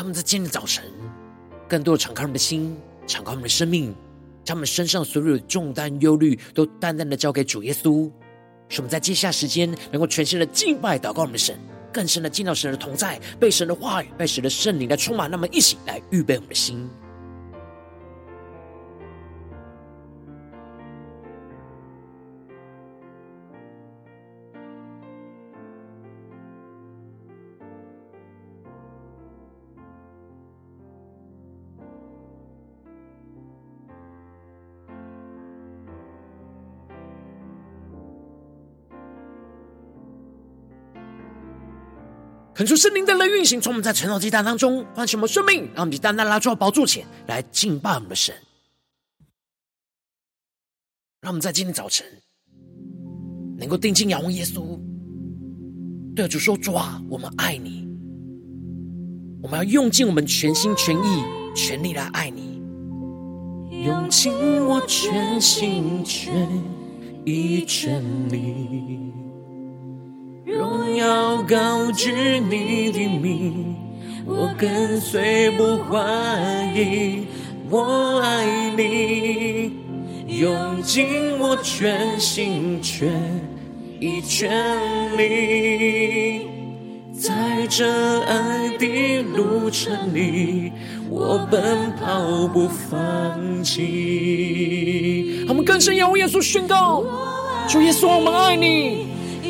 他们在今天早晨，更多的敞开我们的心，敞开我们的生命，将我们身上所有的重担、忧虑，都淡淡的交给主耶稣。使我们在接下时间，能够全新的敬拜、祷告我们的神，更深的见到神的同在，被神的话语、被神的圣灵来充满。那么，一起来预备我们的心。恳求圣灵的运行，从我们在晨祷祭坛当中唤醒我们生命，让我们单单拉出宝座前来敬拜我们的神。让我们在今天早晨能够定睛仰望耶稣，对主说：“主啊，我们爱你，我们要用尽我们全心全意全力来爱你，用尽我全心全意全力。”荣耀高举你的名，我跟随不怀疑，我爱你，用尽我全心全意全力，在这爱的路程里，我奔跑不放弃。他们更深仰望耶稣宣告：主耶稣，我们爱你。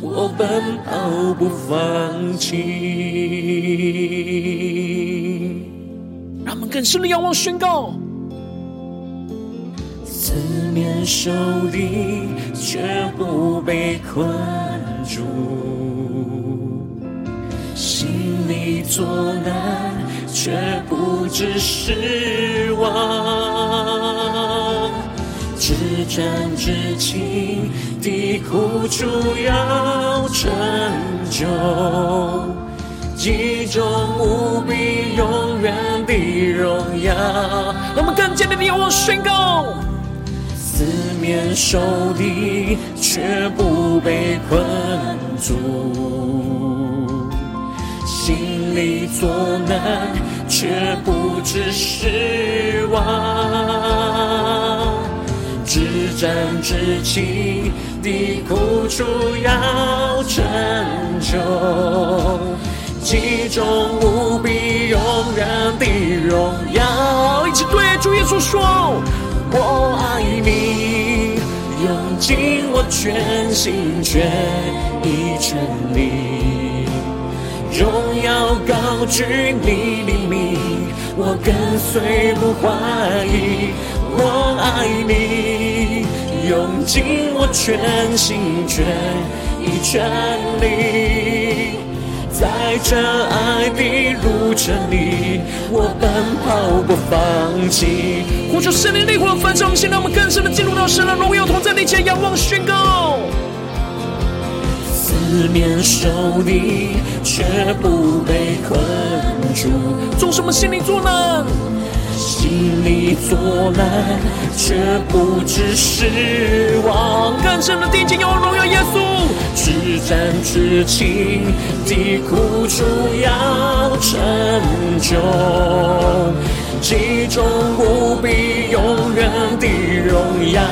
我奔跑不放弃，让我们更深的仰望宣告：四面受敌却不被困住，心里作难却不知失望。至真至情的苦楚要成就，极重无比永远的荣耀。我们更坚定的仰望宣告：四面受敌却不被困住，心里作难却不知失望。至真至情的苦楚要成就，其中无比永远的荣耀。一起对主耶稣说：我爱你，用尽我全心全意全力，荣耀高举你灵命，我跟随不怀疑，我爱你，用尽我全心全意全力，在这爱的路程里，我奔跑不放弃。呼求圣灵的火焚烧，现在我们更深的进入到神的荣耀同在，面前仰望宣告。四面受敌，却不被困住。做什么心里作难？心里作难，却不知失望。更深的定睛，要荣耀耶稣。至暂至轻的苦楚要成就，极重无比永远的荣耀。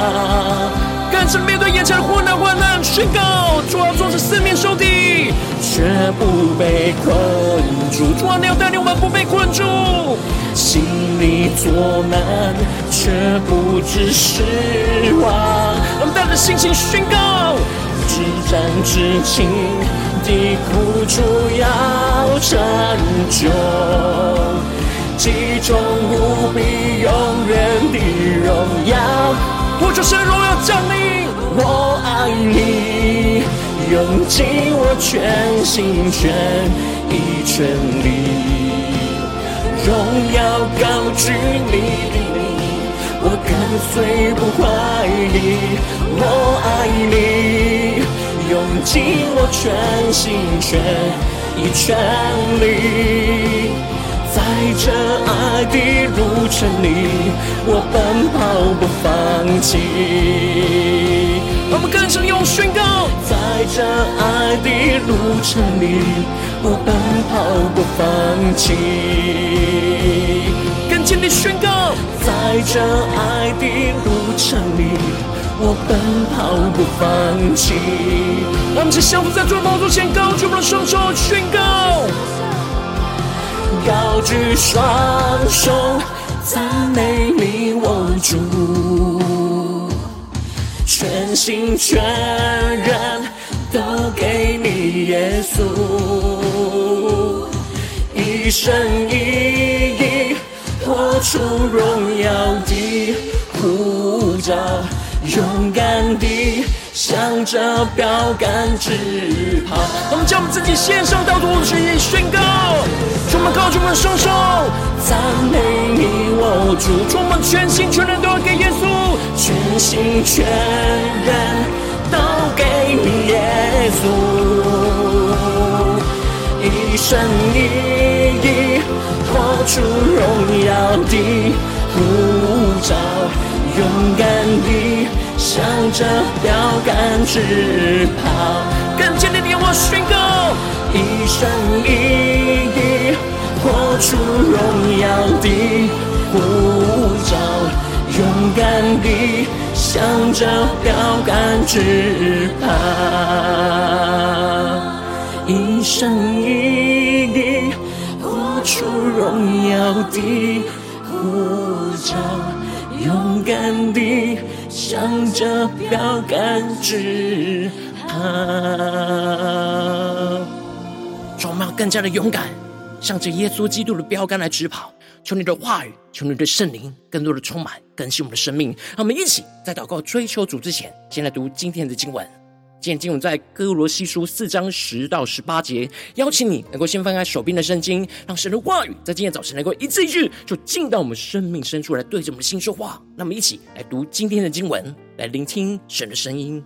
但是面对眼前的困难，患难宣告，主啊，纵使四面受敌，却不被困住。主啊，你要带领我们不被困住，心里作难，却不知失望。我们带着信心宣告，至暂至情的苦楚要成就，极重无比永远的荣耀。我就是荣耀降临，我爱你，用尽我全心全意全力，荣耀高举你，我跟随不怀疑，我爱你，用尽我全心全意全力。在这爱的路程里，我奔跑不放弃。我们更深用宣告，在这爱的路程里，我奔跑不放弃。更坚定宣告，在这爱的路程里，我奔跑不放弃。让我们是相扶在主的宝座前，高举我们的双手宣告。高举双手，赞美你，我主，全心全人都给你，耶稣，一生一意活出荣耀的呼召，勇敢地。向着标杆直跑，我们将我们自己献上，到主去宣告，充满高举我们双手，赞美你，我主，充满全心全人都要给耶稣，全心全人都给你耶稣，一生一意活出荣耀的呼召，勇敢地。向着标杆直跑，更坚定地我宣告，一生一意活出荣耀的呼召，勇敢地向着标杆直跑，一生一意活出荣耀的呼召，勇敢地。向着标杆直跑，让我们要更加的勇敢，向着耶稣基督的标杆来直跑。求你的话语，求你的圣灵，更多的充满更新我们的生命。让我们一起在祷告追求主之前，先来读今天的经文。今天经文在歌罗西书四章十到十八节，邀请你能够先翻开手边的圣经，让神的话语在今天早晨能够一字一句，就进到我们生命深处来，对着我们的心说话。那么一起来读今天的经文，来聆听神的声音。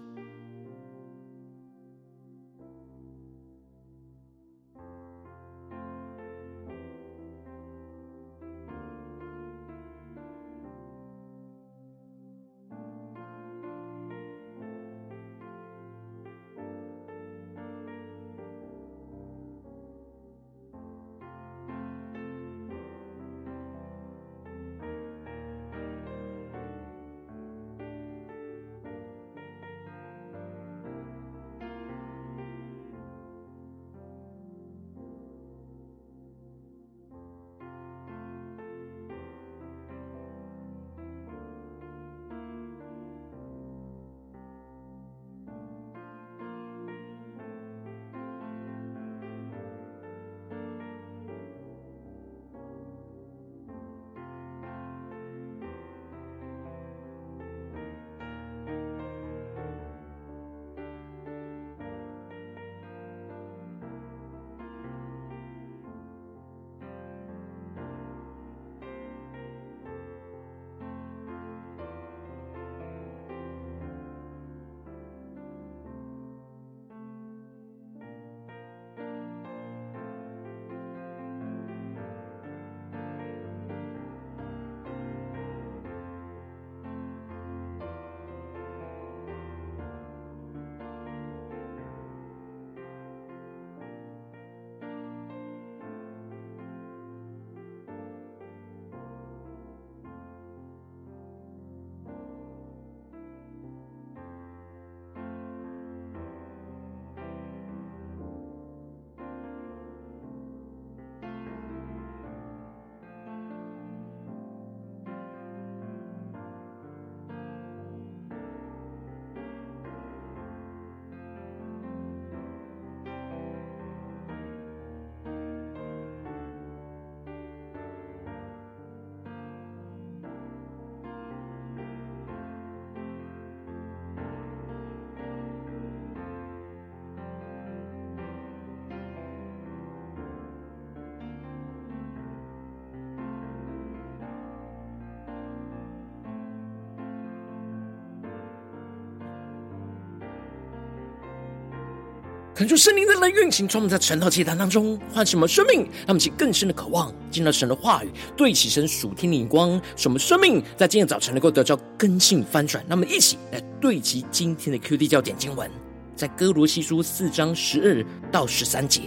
恳求圣灵的来运行，充满在晨祷祭坛当中，唤醒我们生命，让我们起更深的渴望，进到神的话语，对齐神属天的眼光，使我们生命在今天早晨能够得到更新翻转。那么，一起来对齐今天的 QD 焦点经文，在哥罗西书四章十二到十三节，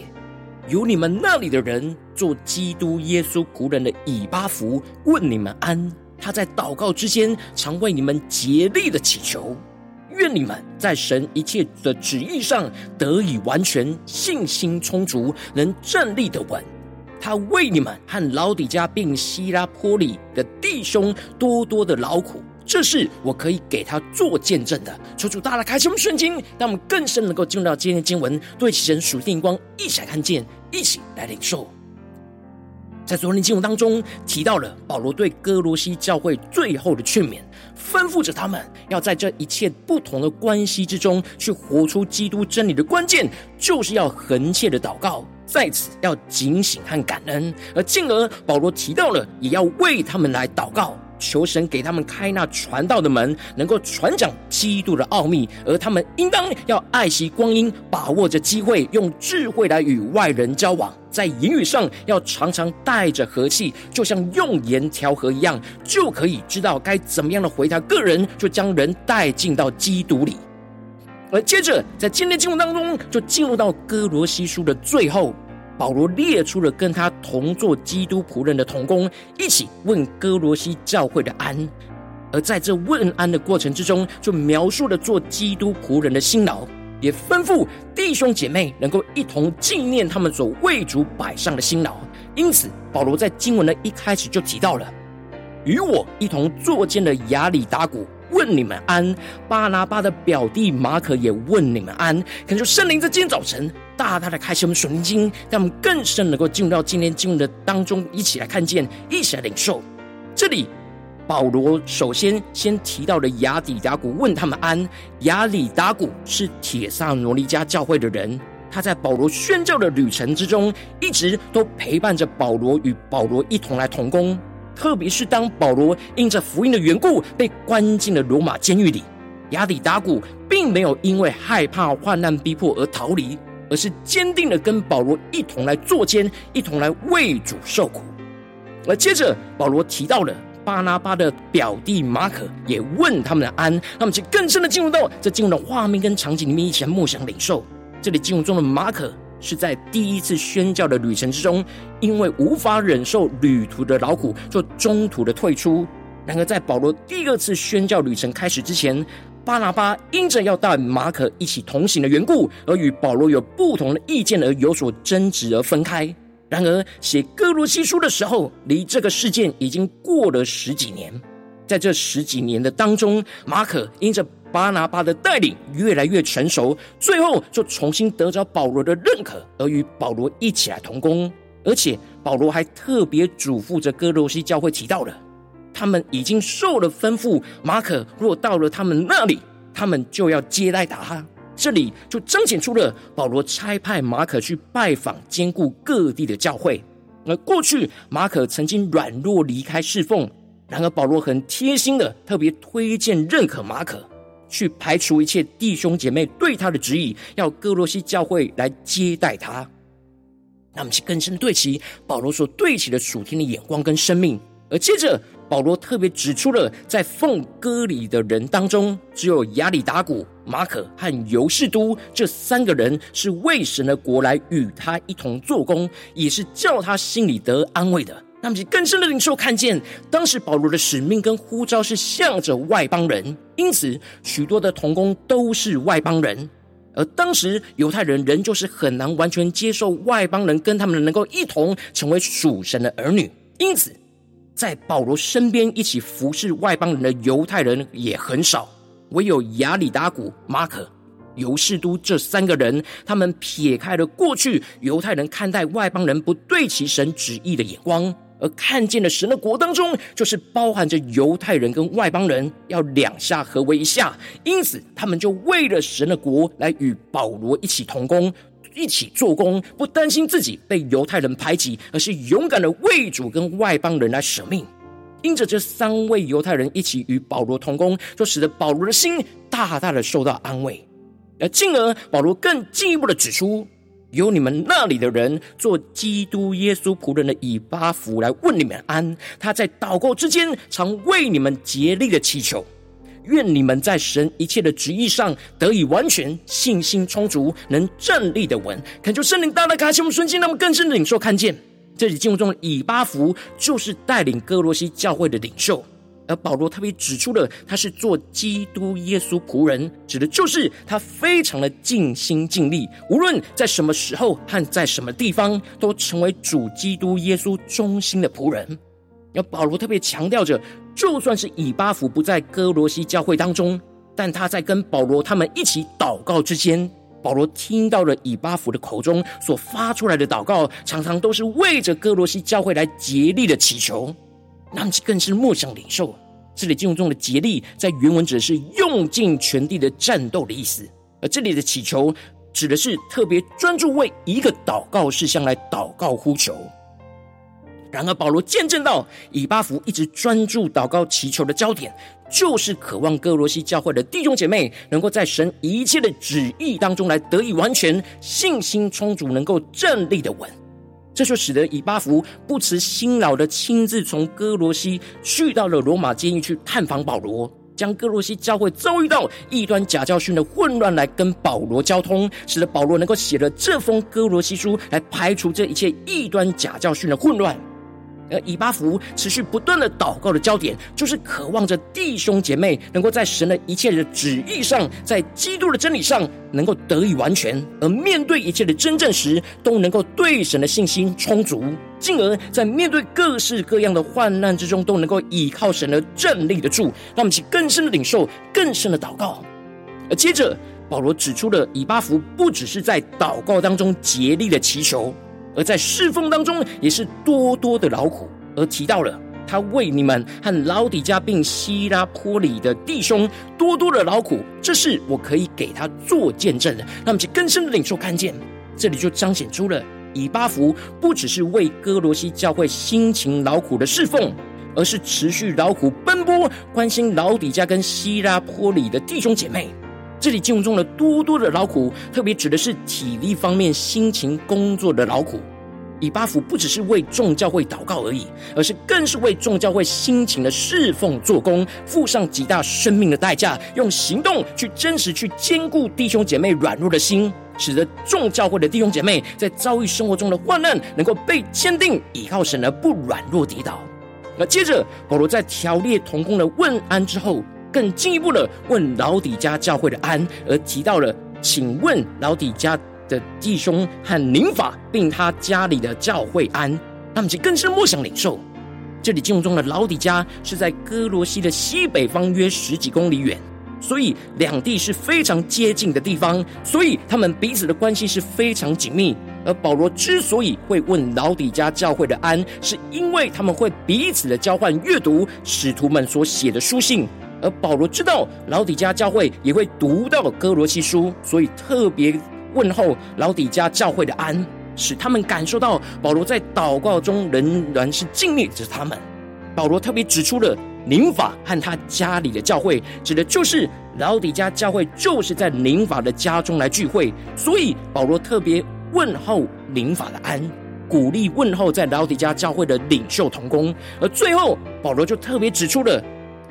有你们那里的人做基督耶稣仆人的以巴弗问你们安，他在祷告之间常为你们竭力的祈求。你们在神一切的旨意上得以完全，信心充足，能站立得稳。他为你们和老底嘉并希拉波里的弟兄多多的劳苦，这是我可以给他做见证的。求主大大开启我们圣经，让我们更深能够进入到今天的经文，对齐神属天光，一起来看见，一起来领受。在昨天经文当中提到了保罗对哥罗西教会最后的劝勉，吩咐着他们要在这一切不同的关系之中去活出基督真理的关键，就是要恒切的祷告，在此要警醒和感恩，而进而保罗提到了也要为他们来祷告。求神给他们开那传道的门，能够传讲基督的奥秘，而他们应当要爱惜光阴，把握着机会，用智慧来与外人交往，在言语上要常常带着和气，就像用盐调和一样，就可以知道该怎么样的回答个人，就将人带进到基督里。而接着在今天经文当中，就进入到哥罗西书的最后。保罗列出了跟他同做基督仆人的同工，一起问歌罗西教会的安。而在这问安的过程之中，就描述了做基督仆人的辛劳，也吩咐弟兄姐妹能够一同纪念他们所为主摆上的辛劳。因此，保罗在经文的一开始就提到了与我一同作监的亚里达古。问你们安，巴拿巴的表弟马可也问你们安。恳求圣灵在今天早晨大大的开启我们属灵经，让我们更深能够进入到今天经文的当中，一起来看见，一起来领受。这里保罗首先先提到了雅底达古问他们安。雅里达古是铁萨罗尼迦教会的人，他在保罗宣教的旅程之中，一直都陪伴着保罗，与保罗一同来同工。特别是当保罗因着福音的缘故被关进了罗马监狱里，亚里达古并没有因为害怕患难逼迫而逃离，而是坚定的跟保罗一同来作监，一同来为主受苦。而接着保罗提到了巴拿巴的表弟马可，也问他们的安。那么，就更深的进入到这进入的画面跟场景里面，一起来默想领受。这里进入中的马可。是在第一次宣教的旅程之中，因为无法忍受旅途的劳苦，就中途的退出。然而，在保罗第二次宣教旅程开始之前，巴拿巴因着要带马可一起同行的缘故，而与保罗有不同的意见而有所争执而分开。然而，写歌罗西书的时候，离这个事件已经过了十几年。在这十几年的当中，马可因着巴拿巴的带领越来越成熟，最后就重新得着保罗的认可，而与保罗一起来同工。而且保罗还特别嘱咐着哥罗西教会提到了，他们已经受了吩咐，马可若到了他们那里，他们就要接待他。这里就彰显出了保罗差派马可去拜访、兼顾各地的教会。而过去马可曾经软弱离开侍奉，然而保罗很贴心的特别推荐、认可马可。去排除一切弟兄姐妹对他的质疑，要歌罗西教会来接待他。那么，去更深对齐保罗所对齐的属天的眼光跟生命。而接着，保罗特别指出了，在奉割礼的人当中，只有亚里达古、马可和犹士都这三个人是为神的国来与他一同做工，也是叫他心里得安慰的。那么，更深的领受看见，当时保罗的使命跟呼召是向着外邦人，因此许多的同工都是外邦人。而当时犹太人仍旧是很难完全接受外邦人跟他们能够一同成为属神的儿女，因此在保罗身边一起服侍外邦人的犹太人也很少。唯有亚里达古、马可、犹士都这三个人，他们撇开了过去犹太人看待外邦人不对其神旨意的眼光。而看见了神的国当中，就是包含着犹太人跟外邦人，要两下合为一下。因此，他们就为了神的国来与保罗一起同工，一起做工，不担心自己被犹太人排挤，而是勇敢的为主跟外邦人来舍命。因着这三位犹太人一起与保罗同工，就使得保罗的心大大的受到安慰。而进而保罗更进一步的指出，由你们那里的人做基督耶稣仆人的以巴弗来问你们安，他在祷告之间常为你们竭力的祈求。愿你们在神一切的旨意上得以完全，信心充足，能站立的稳。恳求圣灵大大开启我们顺心，让我们更深的领受看见。这里经文中的以巴弗就是带领歌罗西教会的领袖，而保罗特别指出了他是做基督耶稣仆人，指的就是他非常的尽心尽力，无论在什么时候和在什么地方，都成为主基督耶稣忠心的仆人。而保罗特别强调着，就算是以巴弗不在哥罗西教会当中，但他在跟保罗他们一起祷告之间，保罗听到了以巴弗的口中所发出来的祷告，常常都是为着哥罗西教会来竭力的祈求。那么更是默想领受，这里经文中的竭力，在原文指的是用尽全力的战斗的意思，而这里的祈求指的是特别专注为一个祷告事项来祷告呼求。然而，保罗见证到以巴弗一直专注祷告祈求的焦点，就是渴望哥罗西教会的弟兄姐妹能够在神一切的旨意当中来得以完全，信心充足，能够站立的稳。这就使得以巴弗不辞辛劳的亲自从哥罗西去到了罗马监狱去探访保罗，将哥罗西教会遭遇到异端假教训的混乱来跟保罗交通，使得保罗能够写了这封哥罗西书来排除这一切异端假教训的混乱。而以巴弗持续不断的祷告的焦点，就是渴望着弟兄姐妹能够在神的一切的旨意上，在基督的真理上，能够得以完全，而面对一切的真正时，都能够对神的信心充足，进而在面对各式各样的患难之中，都能够依靠神而站立得住。让我们去更深的领受，更深的祷告。而接着，保罗指出了以巴弗不只是在祷告当中竭力的祈求。而在侍奉当中，也是多多的劳苦，而提到了他为你们和老底嘉并希拉波里的弟兄多多的劳苦，这是我可以给他做见证的。那么，就更深的领受看见，这里就彰显出了以巴弗不只是为哥罗西教会辛勤劳苦的侍奉，而是持续劳苦奔波，关心老底嘉跟希拉波里的弟兄姐妹。这里经文中的多多的劳苦，特别指的是体力方面辛勤工作的劳苦。以巴弗不只是为众教会祷告而已，而是更是为众教会辛勤的侍奉做工，付上极大生命的代价，用行动去真实去坚固弟兄姐妹软弱的心，使得众教会的弟兄姐妹在遭遇生活中的患难，能够被坚定倚靠神而不软弱跌倒。那接着保罗在条列同工的问安之后。更进一步的问老底家教会的安，而提到了，请问老底家的弟兄和宁法，并他家里的教会安。他们，就更深默想领受。这里经文中的老底家是在哥罗西的西北方约十几公里远，所以两地是非常接近的地方，所以他们彼此的关系是非常紧密。而保罗之所以会问老底家教会的安，是因为他们会彼此的交换阅读使徒们所写的书信。而保罗知道老底家教会也会读到哥罗西书，所以特别问候老底家教会的安，使他们感受到保罗在祷告中仍然是敬念着他们。保罗特别指出了宁法和他家里的教会，指的就是老底家教会就是在宁法的家中来聚会，所以保罗特别问候宁法的安，鼓励问候在老底家教会的领袖同工。而最后保罗就特别指出了。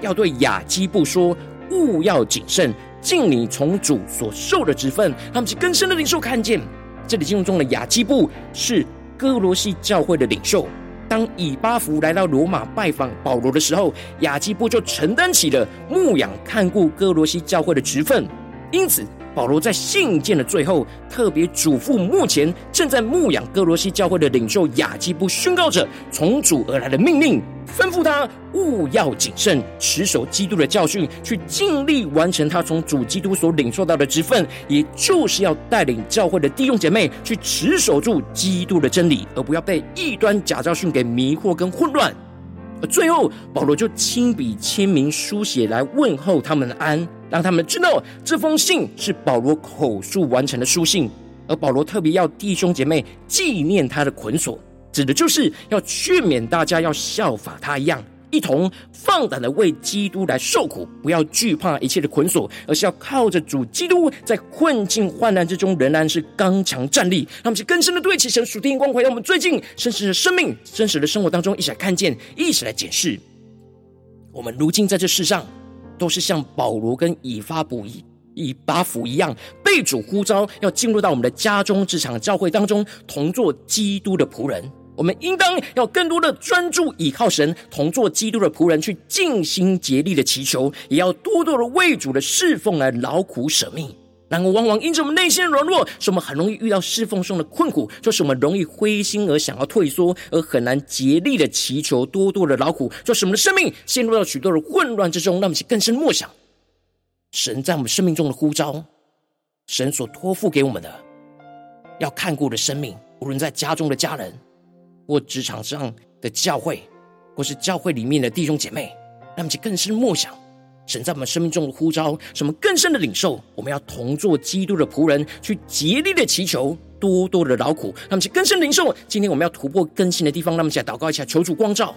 要对雅基布说，务要谨慎，尽你从主所受的职分。他们是更深的领袖看见，这里经文中的雅基布是哥罗西教会的领袖。当以巴弗来到罗马拜访保罗的时候，雅基布就承担起了牧养看顾哥罗西教会的职分。因此，保罗在信件的最后特别嘱咐目前正在牧养歌罗西教会的领袖雅基布，宣告着从主而来的命令。吩咐他务要谨慎，持守基督的教训，去尽力完成他从主基督所领受到的职分，也就是要带领教会的弟兄姐妹去持守住基督的真理，而不要被异端假教训给迷惑跟混乱。而最后，保罗就亲笔签名书写来问候他们的安，让他们知道这封信是保罗口述完成的书信，而保罗特别要弟兄姐妹纪念他的捆锁。指的就是要劝勉大家要效法他一样，一同放胆的为基督来受苦，不要惧怕一切的捆锁，而是要靠着主基督，在困境患难之中仍然是刚强站立。让我们去更深的对齐神属天光，回到我们最近真实的生命、真实的生活当中，一起来看见，一起来检视。我们如今在这世上，都是像保罗跟以巴弗一以巴弗一样，被主呼召要进入到我们的家中、职场、教会当中，同做基督的仆人。我们应当要更多的专注倚靠神，同做基督的仆人，去尽心竭力的祈求，也要多多的为主的侍奉来劳苦舍命。然而，往往因着我们内心的软弱，使我们很容易遇到侍奉上的困苦，就是我们容易灰心而想要退缩，而很难竭力的祈求，多多的劳苦，就使我们的生命陷入到许多的混乱之中。让我们去更深默想，神在我们生命中的呼召，神所托付给我们的，要看顾的生命，无论在家中的家人。或职场上的教会，或是教会里面的弟兄姐妹，让我们去更深默想神在我们生命中的呼召，什么更深的领受？我们要同做基督的仆人，去竭力的祈求，多多的劳苦，让我们去更深领受。今天我们要突破更新的地方，让我们一起来祷告一下，求主光照。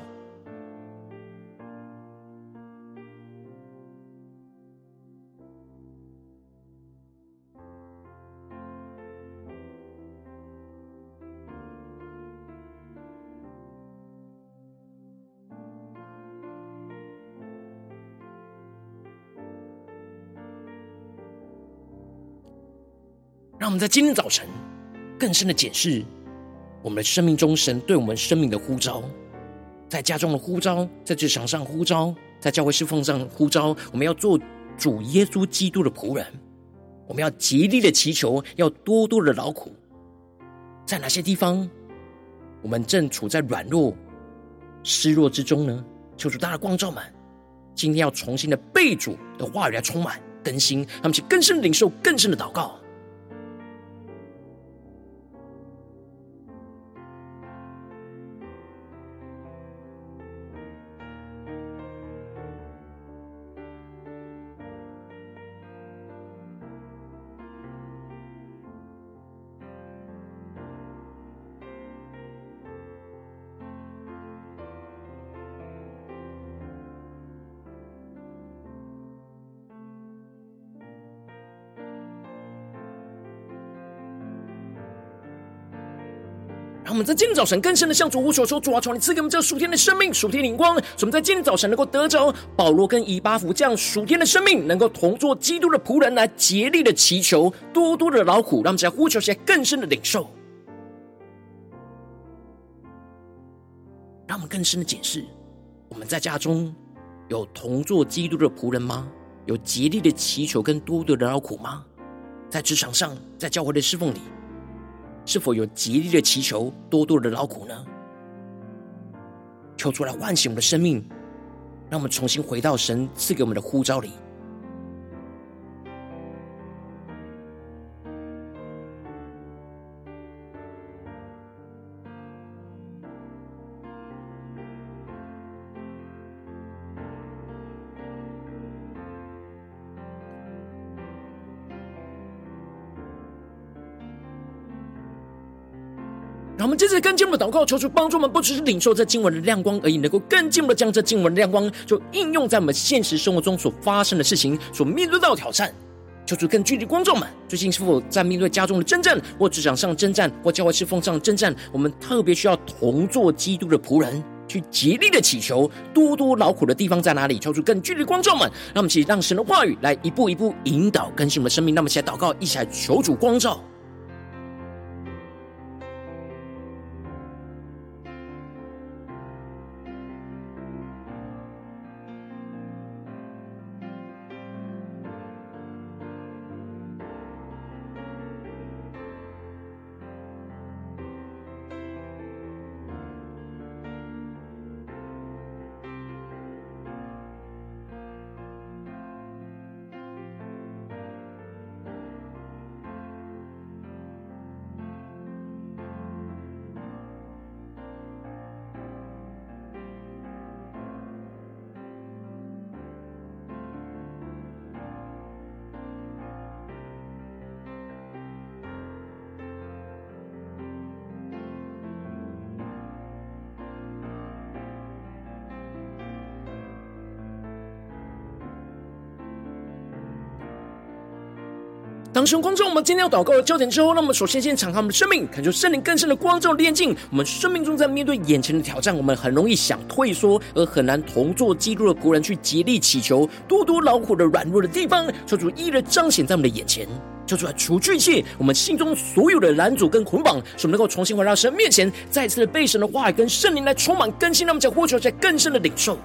让我们在今天早晨更深的检视我们的生命中神对我们生命的呼召，在家中的呼召，在职场上呼召，在教会侍奉上呼召。我们要做主耶稣基督的仆人，我们要竭力的祈求，要多多的劳苦。在哪些地方，我们正处在软弱、失落之中呢？求主大的光照们，今天要重新的被主的话语来充满更新，他们去更深的领受更深的祷告。们在今天早晨更深的向主呼求说：“主啊，求你赐给我们这属天的生命、属天的灵光，使我们在今天早晨能够得着保罗跟以巴弗这样属天的生命，能够同做基督的仆人，来竭力的祈求，多多的劳苦。让我们在呼求下更深的领受，让我们更深的解释：我们在家中有同做基督的仆人吗？有竭力的祈求跟多多的劳苦吗？在职场上，在教会的侍奉里。”是否有极力的祈求，多多的劳苦呢？求出来唤醒我们的生命，让我们重新回到神赐给我们的呼召里。们接着更进一步的祷告，求主帮助我们，不只是领受这经文的亮光而已，能够更进一步的将这经文的亮光，就应用在我们现实生活中所发生的事情，所面对到的挑战。求主更具体观众们，最近是否在面对家中的征战，或职场上征战，或教会侍奉上征战？我们特别需要同做基督的仆人，去竭力的祈求，多多劳苦的地方在哪里？求主更具体观众们，让我们一起让神的话语来一步一步引导更新我们的生命。那么，起来祷告，一起来求主光照。神光照我们今天要祷告的焦点之后，那么首先先敞开我们的生命，感受圣灵更深的光照炼净。我们生命中在面对眼前的挑战，我们很容易想退缩，而很难同做基督的仆人去竭力祈求，多多劳苦的软弱的地方，求主一一的彰显在我们的眼前，求主来除去一切我们心中所有的拦阻跟捆绑，使我们能够重新回到神面前，再次的被神的话语跟圣灵来充满更新，那么将呼求在更深的领受。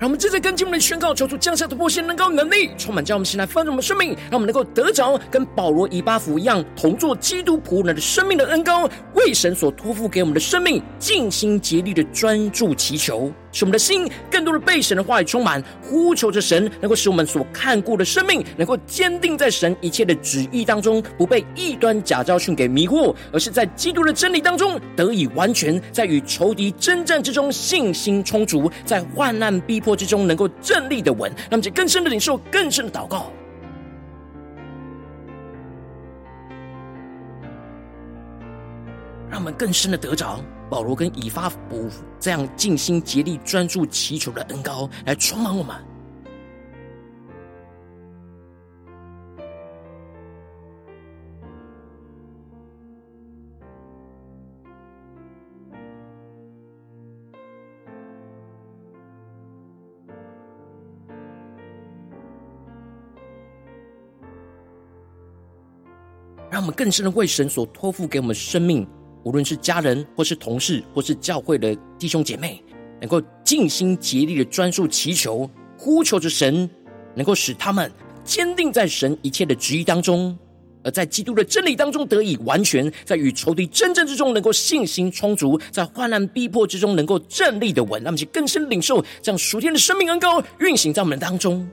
让我们正在跟进我们的宣告，求主降下突破性能高能力，充满将我们现在丰盛的生命，让我们能够得着跟保罗、以巴弗一样，同做基督仆人的生命的恩膏，为神所托付给我们的生命，尽心竭力的专注祈求。使我们的心更多的被神的话语充满，呼求着神，能够使我们所看顾的生命，能够坚定在神一切的旨意当中，不被异端假教训给迷惑，而是在基督的真理当中得以完全，在与仇敌征战之中信心充足，在患难逼迫之中能够站立的稳。让我们更深的领受，更深的祷告，我们更深的得着。保罗跟以巴弗这样尽心竭力专注祈求的恩膏来充满我们，让我们更深的为神所托付给我们生命。无论是家人，或是同事，或是教会的弟兄姐妹，能够尽心竭力的专注祈求，呼求着神，能够使他们坚定在神一切的旨意当中，而在基督的真理当中得以完全，在与仇敌争战之中能够信心充足，在患难逼迫之中能够站立的稳，让我们去更深领受这样属天的生命恩膏运行在我们当中。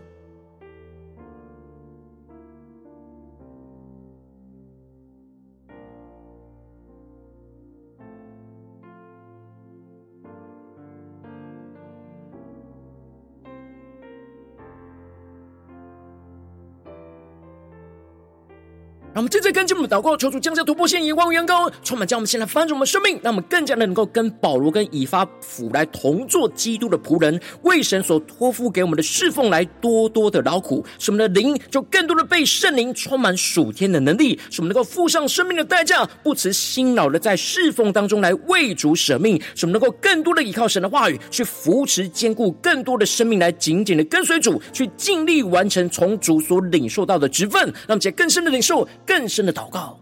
让我们正在跟进我们的祷告，求主降下突破线，眼光远高，充满将我们现在翻转我们生命，让我们更加的能够跟保罗跟以巴弗来同做基督的仆人，为神所托付给我们的侍奉来多多的劳苦，使我们的灵就更多的被圣灵充满属天的能力，使我们能够付上生命的代价，不辞辛劳的在侍奉当中来为主舍命，使我们能够更多的依靠神的话语去扶持坚固更多的生命来紧紧的跟随主，去尽力完成从主所领受到的职分，让我们更深的领受。更更深的祷告，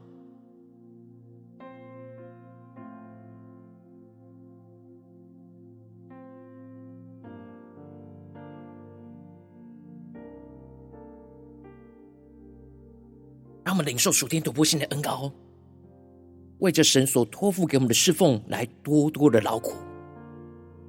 让我们领受属天突破性的恩膏，为着神所托付给我们的侍奉来多多的劳苦。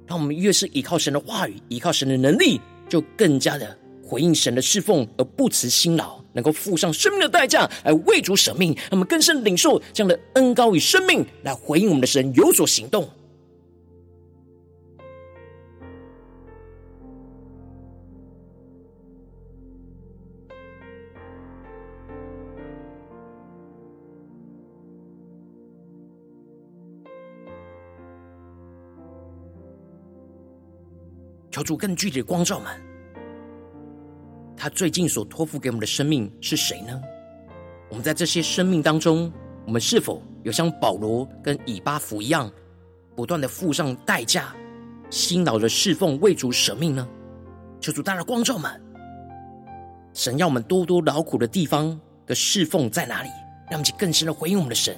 让我们越是依靠神的话语，依靠神的能力，就更加的回应神的侍奉，而不辞辛劳。能够付上生命的代价来为主舍命，让我们更深领受这样的恩膏与生命，来回应我们的神有所行动。求主更具体的光照们。最近所托付给我们的生命是谁呢？我们在这些生命当中，我们是否有像保罗跟以巴弗一样，不断的付上代价，辛劳的侍奉，为主舍命呢？求主大的光照们，神要我们多多劳苦的地方的侍奉在哪里？让我们更深的回应我们的神。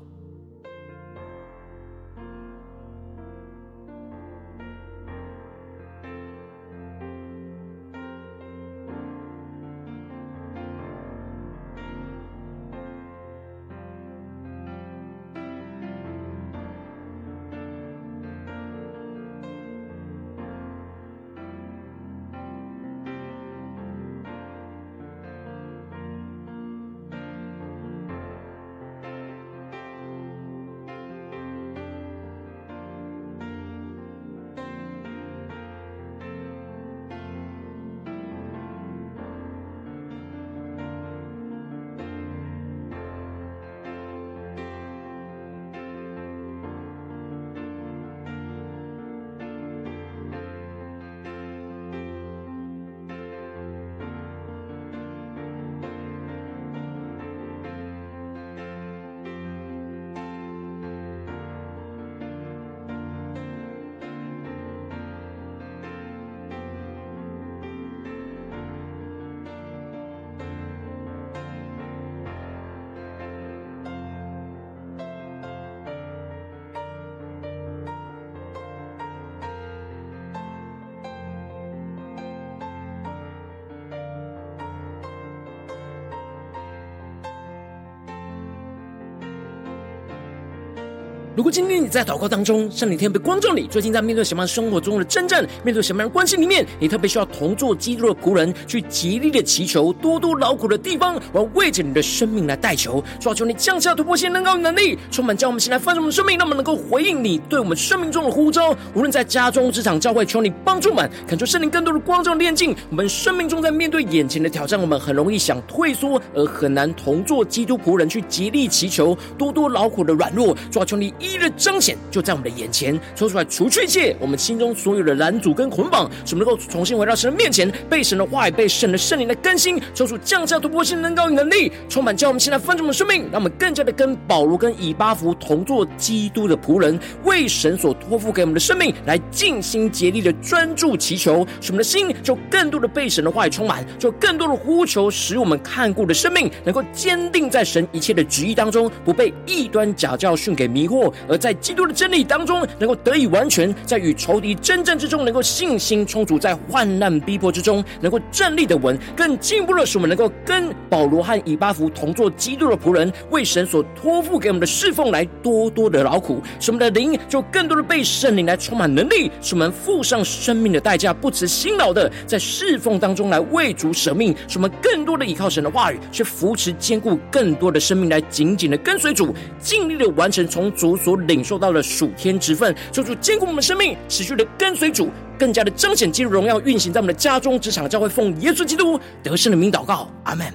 如果今天你在祷告当中，圣灵特别光照你，最近在面对什么样生活中的征战，面对什么样的关系里面，你特别需要同作基督的仆人去极力的祈求，多多劳苦的地方，我要为着你的生命来代求，求求你降下突破性能高与能力，充满将我们现在丰盛的生命，让我们能够回应你对我们生命中的呼召。无论在家中、职场、教会，求你帮助们，恳求圣灵更多的光照、炼净我们生命中，在面对眼前的挑战，我们很容易想退缩，而很难同作基督仆人去极力祈求，多多劳苦的软弱，求求你。一一的彰显就在我们的眼前，抽出来除去一切我们心中所有的拦阻跟捆绑，使我们能够重新回到神的面前，被神的话语、被神的圣灵的更新，抽出降下突破性能高与能力，充满叫我们现在丰盛的生命，让我们更加的跟保罗跟以巴弗同作基督的仆人，为神所托付给我们的生命来尽心竭力的专注祈求，使我们的心就更多的被神的话语充满，就更多的呼求，使我们看顾的生命能够坚定在神一切的旨意当中，不被异端假教训给迷惑。而在基督的真理当中，能够得以完全；在与仇敌争战之中，能够信心充足；在患难逼迫之中，能够站立的稳。更进一步的是，我们能够跟保罗和以巴弗同作基督的仆人，为神所托付给我们的侍奉来多多的劳苦，使我们的灵就更多的被圣灵来充满能力，使我们付上生命的代价，不辞辛劳的在侍奉当中来为主舍命，使我们更多的依靠神的话语，去扶持坚固更多的生命，来紧紧的跟随主，尽力的完成从主所领。受到的属天之分，求主坚固我们的生命，持续的跟随主，更加的彰显基督荣耀，运行在我们的家中、职场、教会，奉耶稣基督得胜的名祷告，阿门。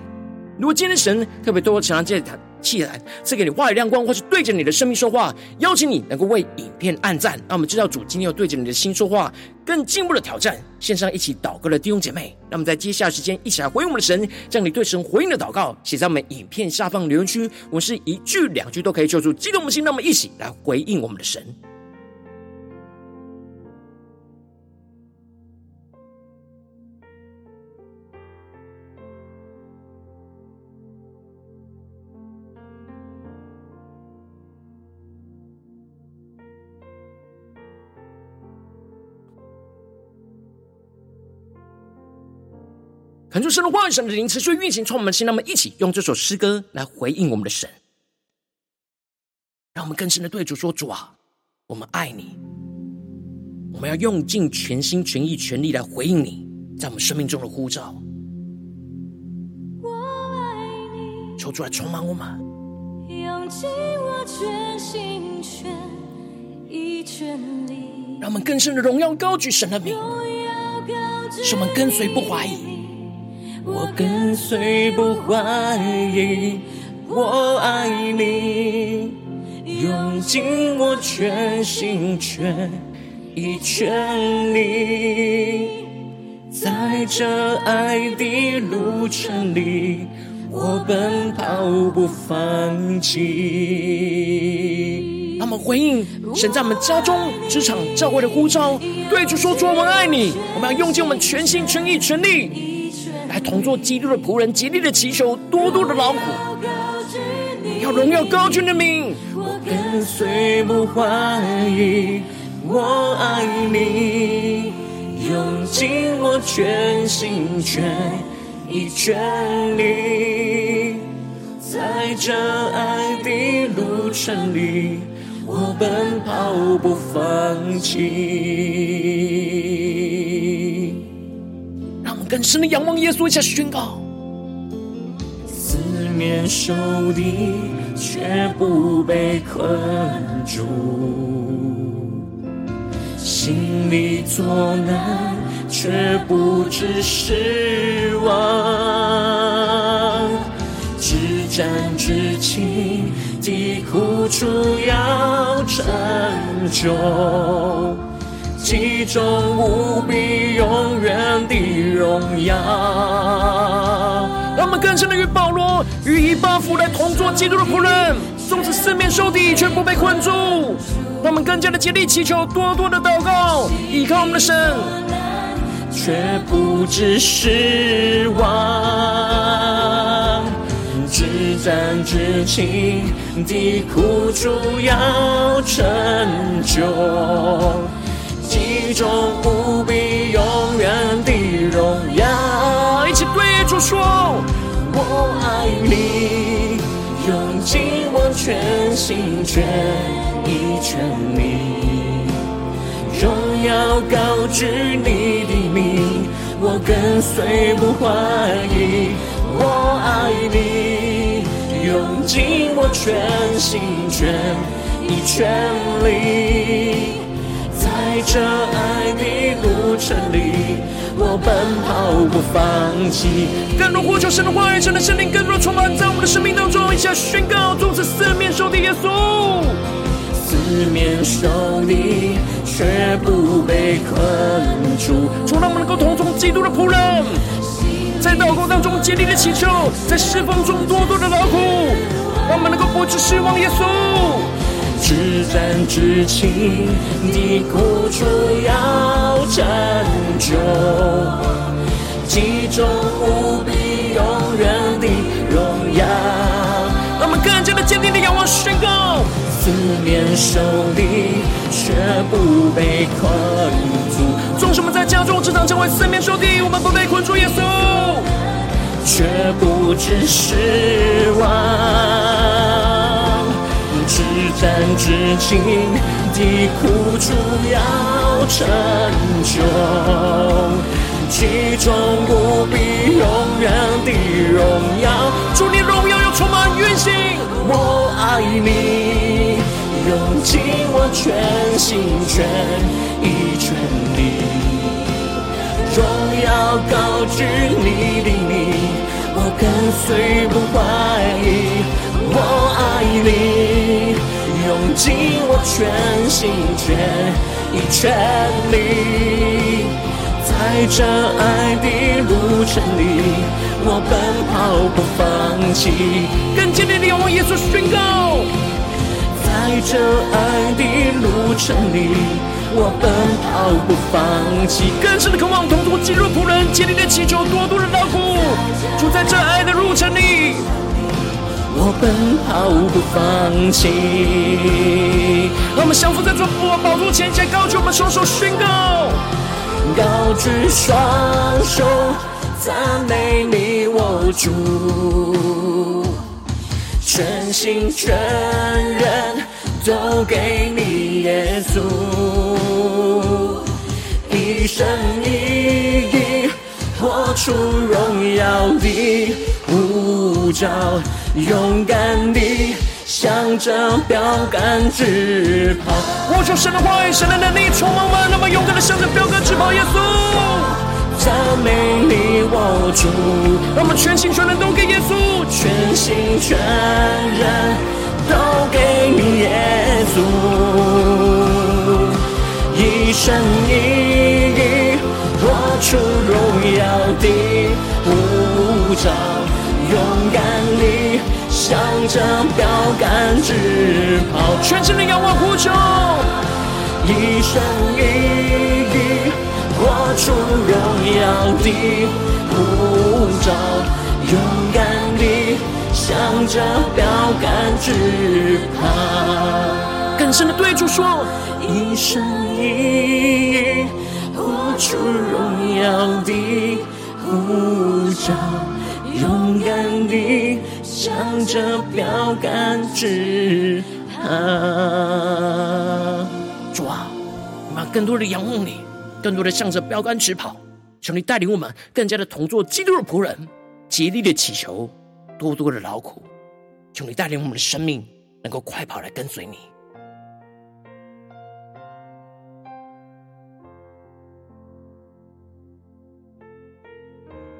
如果今天神特别多我想让这起来赐给你话语亮光，或是对着你的生命说话，邀请你能够为影片按赞，那我们知道主今天要对着你的心说话，更进一步的挑战。线上一起祷告的弟兄姐妹，那么在接下来时间一起来回应我们的神，将你对神回应的祷告写在我们影片下方留言区，我是一句两句都可以救助激动的心，让我们一起来回应我们的神。恳求神的话语、神的灵持续运行，充满我们心。让我们一起用这首诗歌来回应我们的神，让我们更深的对主说：“主啊，我们爱你，我们要用尽全心全意全力来回应你，在我们生命中的呼召。我爱你，求主来充满我们，用尽我全心全意全力，让我们更深的荣耀高举神的名，使我们跟随不怀疑。”我跟随不怀疑，我爱你，用尽我全心全意全力，在这爱的路程里，我奔跑不放弃。让我们回应神在我们家中、职场、教会的呼召，对主说：主，我们爱你。我们要用尽我们全心全意全力，来同作基督的仆人，竭力的祈求，多多的劳苦，要荣耀高举的名。我跟随不怀疑，我爱你，用尽我全心全意全力，在这爱的路程里，我奔跑不放弃。更深的仰望耶稣，一起宣告：四面受敌，却不被困住；心里作难，却不致失望。至战至轻的苦楚要成就，极重无比永远的荣耀。让我们更深的与保罗与以巴弗来同作基督的仆人，纵使四面受敌，却不被困住。让我们更加的竭力祈求，多多的祷告，依靠我们的神，却不知失望。至暂至情的苦楚要成就，极重无比永远的荣耀。一起对主说：我爱你，用尽我全心全意全力，荣耀高举你的名，我跟随不怀疑。我爱你，用尽我全心全意全力，在这爱的路程里，我奔跑不放弃。更多呼求神的话语，神的圣灵更多充满在我们的生命当中，一起来宣告：纵使四面受敌，耶稣，四面受敌却不被困住。主，让我们能够同作基督的仆人。在祷告当中竭力的祈求，在侍奉中多多的劳苦，让我们能够不致失望。耶稣，至暂至情的苦楚要成就，极重无比永远的荣耀。让我们更加的坚定的仰望宣告：四面受敌却不被困住。纵使我们在家中、职场成为四面受敌，我们不被困住。耶稣，却不致失望。至暂至轻的苦楚要成就，其中不必永远的荣耀。祝你荣耀又充满运行。我爱你，用尽我全心全意全力，荣耀高举你的名，我跟随不怀疑。我爱你，用尽我全心全意全力，在这爱的路程里，我奔跑不放弃。更坚定的仰望耶稣宣告。在这爱的路程里，我奔跑不放弃。更深的渴望，同作基督的仆人，坚定的祈求，多多的劳苦。主在这爱的路程里，我奔跑不放弃。让我们相扶在主宝座前，再高举我们双手宣告，高举双手赞美你，我主，全心全人。都给你耶稣，一生一意活出荣耀的呼召，勇敢地向着标杆直跑。我求神的话语，神的能力充满我们，那么勇敢地向着标杆直跑。耶稣，赞美你我主，让我们全心全人都给耶稣，全心全人。都给你耶稣，一生一意活出荣耀的呼召，勇敢着标杆直跑，全心的仰望呼求，一生一意活出荣耀的呼召，勇敢地向着标杆直跑，更深的对主说，一生一意活出荣耀的呼召，勇敢地向着标杆直跑。主啊，我们要更多的仰望你，更多的向着标杆直跑。求你带领我们更加的同作基督的仆人，竭力的祈求，多多的劳苦。求你带领我们的生命能够快跑来跟随你。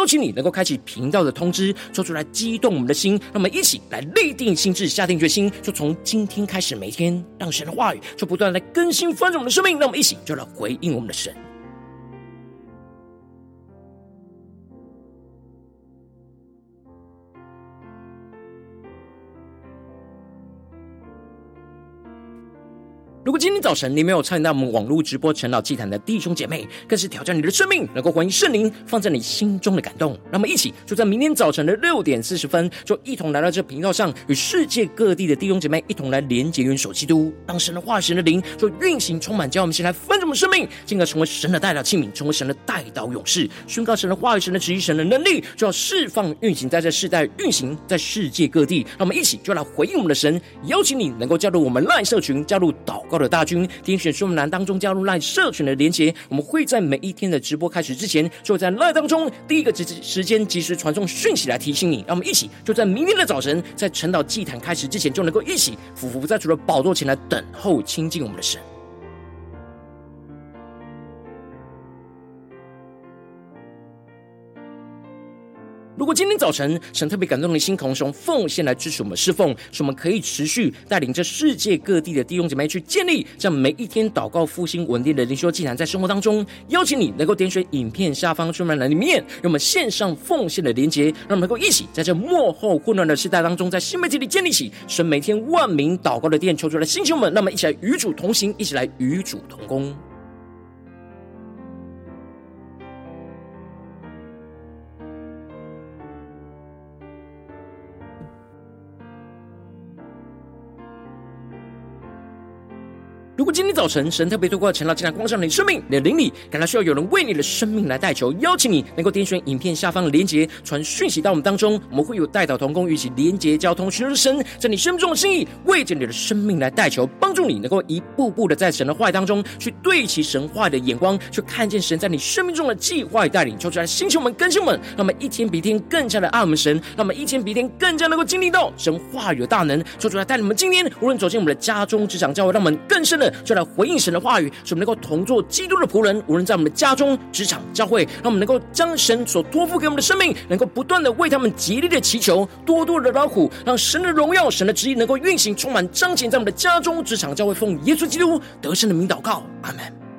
邀请你能够开启频道的通知，说出来激动我们的心，让我们一起来立定心智，下定决心，就从今天开始，每天让神的话语就不断来更新翻转我们的生命，让我们一起就来回应我们的神。早晨你没有参与到我们网络直播晨祷祭坛的弟兄姐妹，更是挑战你的生命，能够回应圣灵放在你心中的感动。让我们一起就在明天早晨的六点四十分，就一同来到这频道上，与世界各地的弟兄姐妹一同来连接、元首基督，当神的话语、神的灵就运行充满，叫我们先来分盛我们生命，进而成为神的代表器皿，成为神的代祷勇士，宣告神的话语、神的旨意、神的能力，就要释放、运行在这世代，运行在世界各地。让我们一起就来回应我们的神，邀请你能够加入我们赖社群，加入祷告的大军，点选说明栏当中加入赖社群的连结。我们会在每一天的直播开始之前，就在赖当中第一个时时间及时传送讯息来提醒你。让我们一起就在明天的早晨，在晨岛祭坛开始之前，就能够一起俯伏在主的宝座前来等候亲近我们的神。如果今天早晨神特别感动你的心，同时用奉献来支持我们侍奉，使我们可以持续带领着世界各地的弟兄姐妹去建立这样每一天祷告复兴稳定的灵修祭坛，在生活当中，邀请你能够点选影片下方说明栏里面，让我们线上奉献的连结，让我们能够一起在这幕后混乱的时代当中，在新媒体里建立起神每天万名祷告的殿，求主来兴起我们，让我们一起来与主同行，一起来与主同工。今天早晨神特别透过晨祷祭坛光照你的生命，你的灵里感到需要有人为你的生命来代求，邀请你能够点选影片下方的连结，传讯息到我们当中，我们会有代祷同工与其连结交通，寻求神在你生命中的心。意，为着你的生命来代求，帮助你能够一步步的在神的话语当中去对齐神话的眼光，去看见神在你生命中的计划与带领，求出来星球们更新们，让我们一天比一天更加的爱我们神，让我们一天比一天更加能够经历到神话语的大能，求主来带领我们今天无论走进我们的家中、职场、教会，让我们更深的。就来回应神的话语，使我们能够同做基督的仆人。无论在我们的家中、职场、教会，让我们能够将神所托付给我们的生命，能够不断的为他们竭力的祈求，多多的劳苦，让神的荣耀、神的旨意能够运行、充满、彰显在我们的家中、职场、教会，奉耶稣基督得胜的名祷告，阿门。